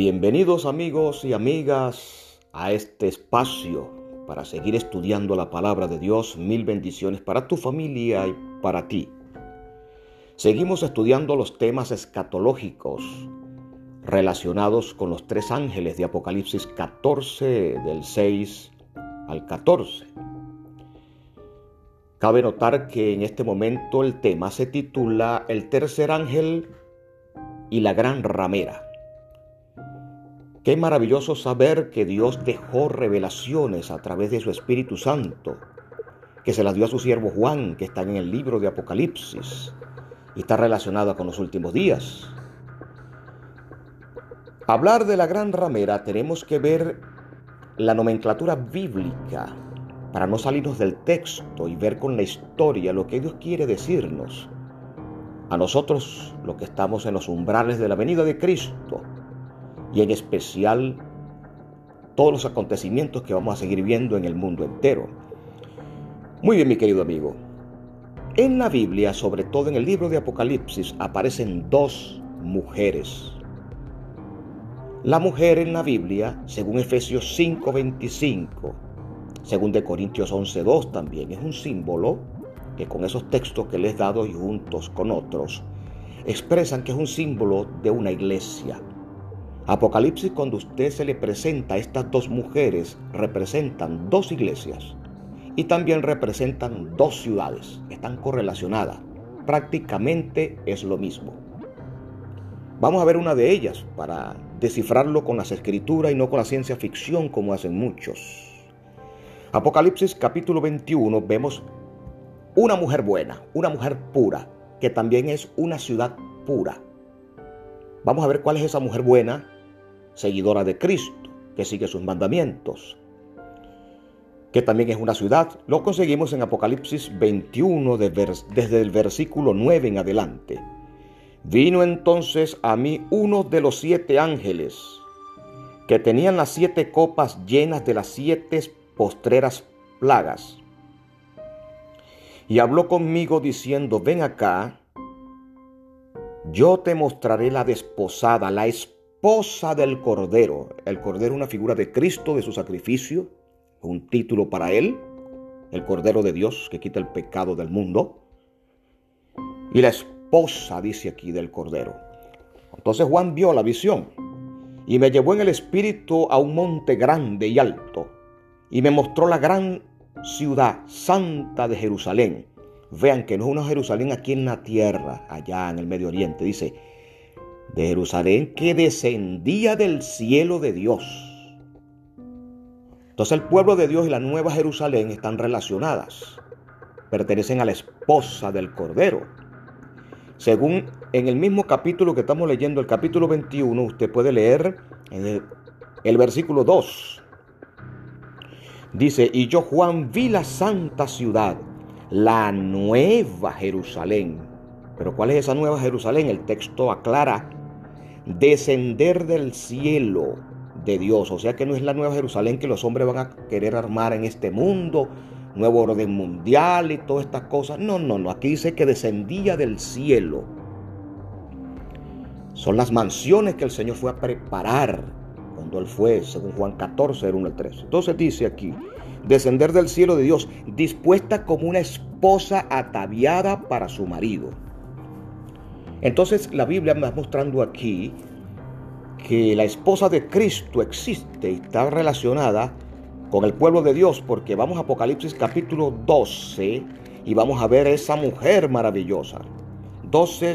Bienvenidos amigos y amigas a este espacio para seguir estudiando la palabra de Dios. Mil bendiciones para tu familia y para ti. Seguimos estudiando los temas escatológicos relacionados con los tres ángeles de Apocalipsis 14 del 6 al 14. Cabe notar que en este momento el tema se titula El tercer ángel y la gran ramera. Qué maravilloso saber que Dios dejó revelaciones a través de su Espíritu Santo, que se las dio a su siervo Juan, que está en el libro de Apocalipsis y está relacionada con los últimos días. Hablar de la gran ramera tenemos que ver la nomenclatura bíblica para no salirnos del texto y ver con la historia lo que Dios quiere decirnos. A nosotros, los que estamos en los umbrales de la venida de Cristo, y en especial todos los acontecimientos que vamos a seguir viendo en el mundo entero. Muy bien, mi querido amigo. En la Biblia, sobre todo en el libro de Apocalipsis, aparecen dos mujeres. La mujer en la Biblia, según Efesios 5:25, según de Corintios 11:2 también, es un símbolo que con esos textos que les he dado y juntos con otros, expresan que es un símbolo de una iglesia. Apocalipsis cuando usted se le presenta a estas dos mujeres representan dos iglesias y también representan dos ciudades. Están correlacionadas. Prácticamente es lo mismo. Vamos a ver una de ellas para descifrarlo con las escrituras y no con la ciencia ficción como hacen muchos. Apocalipsis capítulo 21 vemos una mujer buena, una mujer pura, que también es una ciudad pura. Vamos a ver cuál es esa mujer buena seguidora de Cristo, que sigue sus mandamientos, que también es una ciudad. Lo conseguimos en Apocalipsis 21 desde el versículo 9 en adelante. Vino entonces a mí uno de los siete ángeles, que tenían las siete copas llenas de las siete postreras plagas. Y habló conmigo diciendo, ven acá, yo te mostraré la desposada, la esposa esposa del Cordero. El Cordero una figura de Cristo, de su sacrificio, un título para él, el Cordero de Dios que quita el pecado del mundo. Y la esposa, dice aquí, del Cordero. Entonces Juan vio la visión y me llevó en el espíritu a un monte grande y alto y me mostró la gran ciudad santa de Jerusalén. Vean que no es una Jerusalén aquí en la tierra, allá en el Medio Oriente. Dice, de Jerusalén que descendía del cielo de Dios. Entonces el pueblo de Dios y la nueva Jerusalén están relacionadas. Pertenecen a la esposa del Cordero. Según en el mismo capítulo que estamos leyendo, el capítulo 21, usted puede leer en el, el versículo 2. Dice, y yo Juan vi la santa ciudad, la nueva Jerusalén. Pero ¿cuál es esa nueva Jerusalén? El texto aclara descender del cielo de Dios. O sea que no es la nueva Jerusalén que los hombres van a querer armar en este mundo, nuevo orden mundial y todas estas cosas. No, no, no. Aquí dice que descendía del cielo. Son las mansiones que el Señor fue a preparar cuando Él fue, según Juan 14, era 1 al 3. Entonces dice aquí, descender del cielo de Dios, dispuesta como una esposa ataviada para su marido. Entonces la Biblia me está mostrando aquí que la esposa de Cristo existe y está relacionada con el pueblo de Dios, porque vamos a Apocalipsis capítulo 12 y vamos a ver esa mujer maravillosa. 12,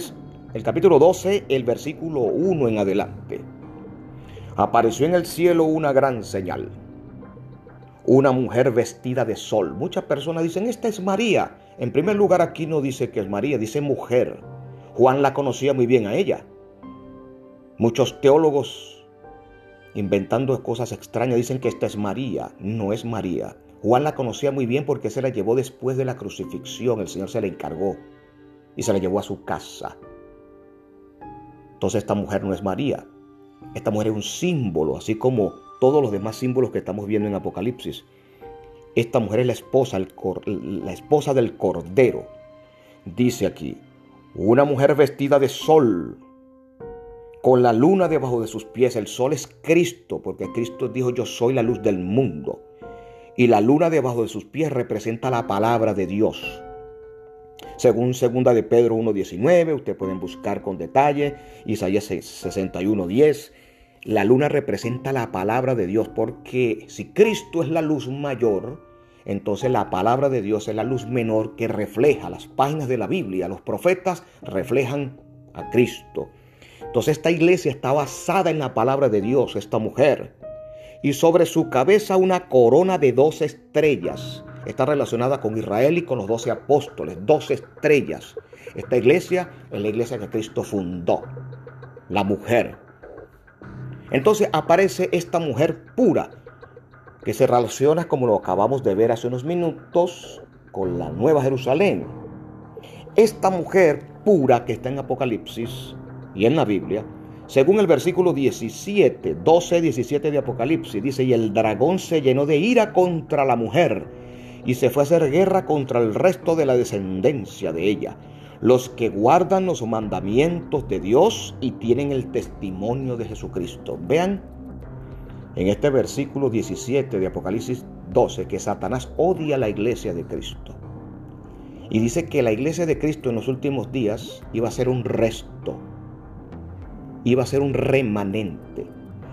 el capítulo 12, el versículo 1 en adelante. Apareció en el cielo una gran señal. Una mujer vestida de sol. Muchas personas dicen, esta es María. En primer lugar, aquí no dice que es María, dice mujer. Juan la conocía muy bien a ella. Muchos teólogos, inventando cosas extrañas, dicen que esta es María. No es María. Juan la conocía muy bien porque se la llevó después de la crucifixión. El Señor se la encargó y se la llevó a su casa. Entonces esta mujer no es María. Esta mujer es un símbolo, así como todos los demás símbolos que estamos viendo en Apocalipsis. Esta mujer es la esposa, la esposa del Cordero. Dice aquí, una mujer vestida de sol, con la luna debajo de sus pies. El sol es Cristo, porque Cristo dijo, yo soy la luz del mundo. Y la luna debajo de sus pies representa la palabra de Dios. Según segunda de Pedro 1.19, ustedes pueden buscar con detalle, Isaías 61.10, la luna representa la palabra de Dios, porque si Cristo es la luz mayor, entonces la palabra de Dios es la luz menor que refleja las páginas de la Biblia. Los profetas reflejan a Cristo. Entonces esta iglesia está basada en la palabra de Dios, esta mujer. Y sobre su cabeza una corona de dos estrellas. Está relacionada con Israel y con los doce apóstoles, dos estrellas. Esta iglesia es la iglesia que Cristo fundó, la mujer. Entonces aparece esta mujer pura, que se relaciona, como lo acabamos de ver hace unos minutos, con la Nueva Jerusalén. Esta mujer pura que está en Apocalipsis y en la Biblia, según el versículo 17, 12, 17 de Apocalipsis, dice, y el dragón se llenó de ira contra la mujer y se fue a hacer guerra contra el resto de la descendencia de ella, los que guardan los mandamientos de Dios y tienen el testimonio de Jesucristo. Vean en este versículo 17 de Apocalipsis 12 que Satanás odia la iglesia de Cristo. Y dice que la iglesia de Cristo en los últimos días iba a ser un resto, iba a ser un remanente.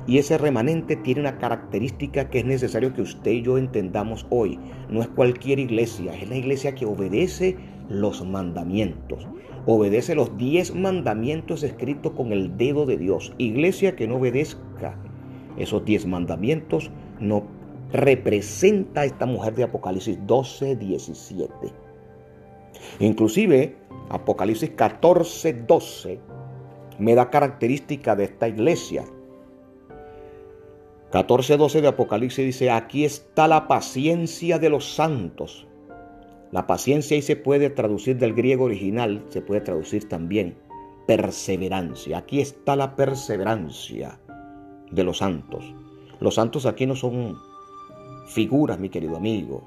Y ese remanente tiene una característica que es necesario que usted y yo entendamos hoy. No es cualquier iglesia, es la iglesia que obedece los mandamientos. Obedece los diez mandamientos escritos con el dedo de Dios. Iglesia que no obedezca esos diez mandamientos no representa a esta mujer de Apocalipsis 12, 17. Inclusive Apocalipsis 14, 12 me da característica de esta iglesia. 14, 12 de Apocalipsis dice, aquí está la paciencia de los santos. La paciencia ahí se puede traducir del griego original, se puede traducir también perseverancia. Aquí está la perseverancia de los santos. Los santos aquí no son figuras, mi querido amigo,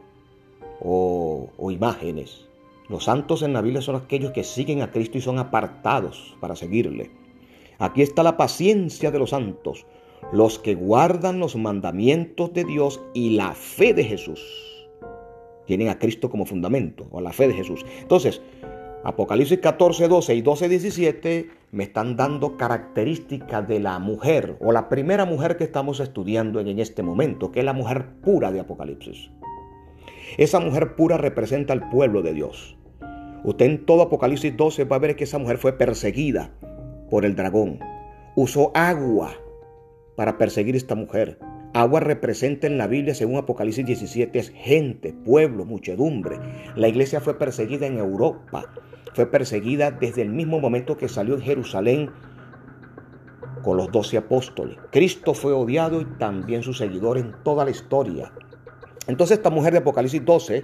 o, imágenes. Los santos en la Biblia son aquellos que siguen a Cristo y son apartados para seguirle. Aquí está la paciencia de los santos, los que guardan los mandamientos de Dios y la fe de Jesús. Tienen a Cristo como fundamento, o la fe de Jesús. Entonces, Apocalipsis 14, 12 y 12, 17 me están dando características de la mujer o la primera mujer que estamos estudiando en este momento, que es la mujer pura de Apocalipsis. Esa mujer pura representa al pueblo de Dios. Usted en todo Apocalipsis 12 va a ver que esa mujer fue perseguida por el dragón. Usó agua para perseguir a esta mujer. Agua representa en la Biblia, según Apocalipsis 17, es gente, pueblo, muchedumbre. La iglesia fue perseguida en Europa fue perseguida desde el mismo momento que salió en Jerusalén con los doce apóstoles. Cristo fue odiado y también su seguidor en toda la historia. Entonces esta mujer de Apocalipsis 12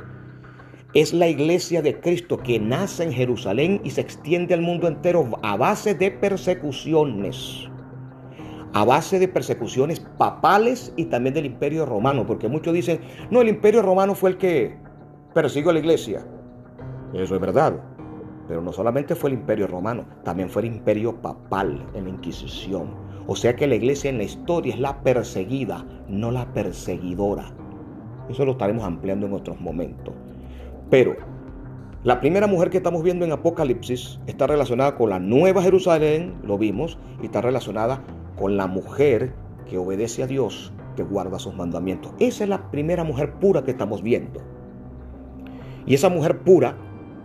es la iglesia de Cristo que nace en Jerusalén y se extiende al mundo entero a base de persecuciones. A base de persecuciones papales y también del imperio romano, porque muchos dicen, no, el imperio romano fue el que persiguió a la iglesia. Eso es verdad. Pero no solamente fue el imperio romano, también fue el imperio papal en la Inquisición. O sea que la iglesia en la historia es la perseguida, no la perseguidora. Eso lo estaremos ampliando en otros momentos. Pero la primera mujer que estamos viendo en Apocalipsis está relacionada con la Nueva Jerusalén, lo vimos, y está relacionada con la mujer que obedece a Dios, que guarda sus mandamientos. Esa es la primera mujer pura que estamos viendo. Y esa mujer pura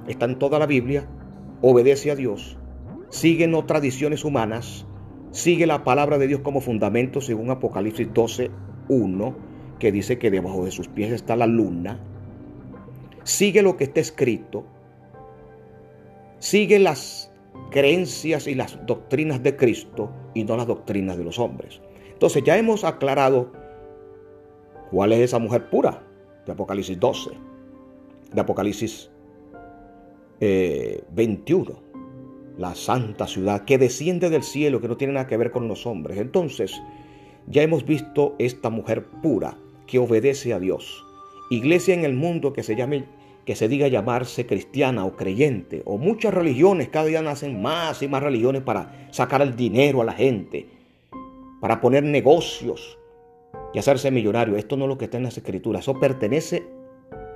está en toda la Biblia, obedece a Dios, sigue no tradiciones humanas, sigue la palabra de Dios como fundamento según Apocalipsis 12, 1, que dice que debajo de sus pies está la luna, sigue lo que está escrito, sigue las creencias y las doctrinas de Cristo y no las doctrinas de los hombres. Entonces ya hemos aclarado cuál es esa mujer pura de Apocalipsis 12, de Apocalipsis 21, eh, la santa ciudad que desciende del cielo, que no tiene nada que ver con los hombres. Entonces, ya hemos visto esta mujer pura que obedece a Dios. Iglesia en el mundo que se llame que se diga llamarse cristiana o creyente, o muchas religiones, cada día nacen más y más religiones para sacar el dinero a la gente, para poner negocios y hacerse millonario. Esto no es lo que está en las escrituras, eso pertenece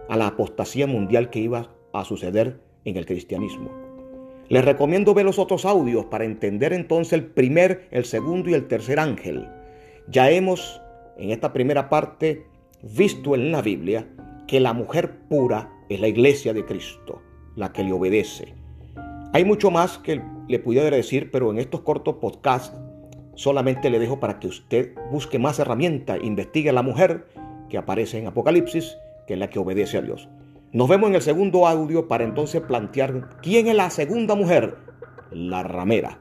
a la apostasía mundial que iba a suceder en el cristianismo. Les recomiendo ver los otros audios para entender entonces el primer, el segundo y el tercer ángel. Ya hemos en esta primera parte visto en la Biblia que la mujer pura es la iglesia de Cristo, la que le obedece. Hay mucho más que le pudiera decir, pero en estos cortos podcasts solamente le dejo para que usted busque más herramientas, investigue a la mujer que aparece en Apocalipsis, que es la que obedece a Dios. Nos vemos en el segundo audio para entonces plantear quién es la segunda mujer, la ramera.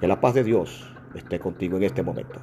Que la paz de Dios esté contigo en este momento.